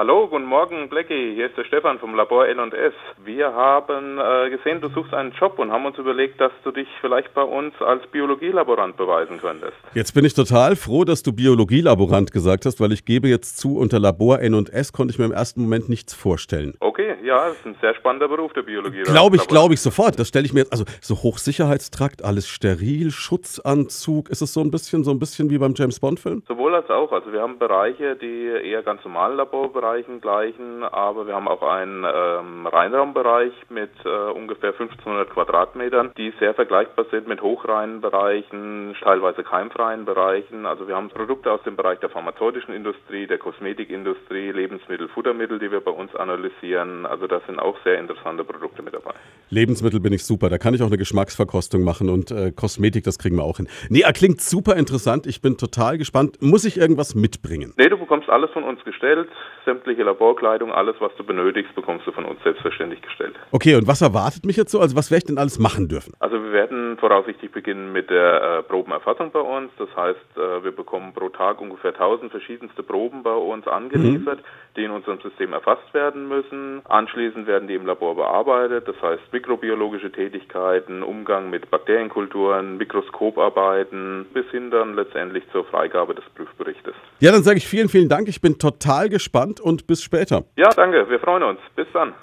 Hallo, guten Morgen, Blackie. Hier ist der Stefan vom Labor L&S. Wir haben äh, gesehen, du suchst einen Job und haben uns überlegt, dass du dich vielleicht bei uns als Biologielaborant beweisen könntest. Jetzt bin ich total froh, dass du Biologielaborant gesagt hast, weil ich gebe jetzt zu, unter Labor N&S konnte ich mir im ersten Moment nichts vorstellen. Okay, ja, das ist ein sehr spannender Beruf, der Biologielaborant. Glaube ich, glaube ich sofort. Das stelle ich mir jetzt, also so Hochsicherheitstrakt, alles steril, Schutzanzug. Ist es so ein bisschen, so ein bisschen wie beim James Bond Film? Sowohl als auch. Also wir haben Bereiche, die eher ganz normalen Laborbereiche Bereichen gleichen, aber wir haben auch einen ähm, Reinraumbereich mit äh, ungefähr 1500 Quadratmetern, die sehr vergleichbar sind mit hochreinen Bereichen, teilweise keimfreien Bereichen. Also wir haben Produkte aus dem Bereich der pharmazeutischen Industrie, der Kosmetikindustrie, Lebensmittel, Futtermittel, die wir bei uns analysieren. Also da sind auch sehr interessante Produkte mit dabei. Lebensmittel bin ich super, da kann ich auch eine Geschmacksverkostung machen und äh, Kosmetik, das kriegen wir auch hin. Nee, er klingt super interessant, ich bin total gespannt. Muss ich irgendwas mitbringen? Nee, du bekommst alles von uns gestellt, sämtliche Laborkleidung, alles, was du benötigst, bekommst du von uns selbstverständlich gestellt. Okay, und was erwartet mich jetzt so? Also was werde ich denn alles machen dürfen? Also wir werden voraussichtlich beginnen mit der äh, Probenerfassung bei uns. Das heißt, äh, wir bekommen pro Tag ungefähr 1000 verschiedenste Proben bei uns angeliefert, mhm. die in unserem System erfasst werden müssen. Anschließend werden die im Labor bearbeitet. Das heißt, mikrobiologische Tätigkeiten, Umgang mit Bakterienkulturen, Mikroskoparbeiten bis hin dann letztendlich zur Freigabe des Prüfberichtes. Ja, dann sage ich vielen, vielen Dank. Ich bin total gespannt und bis später. Ja, danke. Wir freuen uns. Bis dann.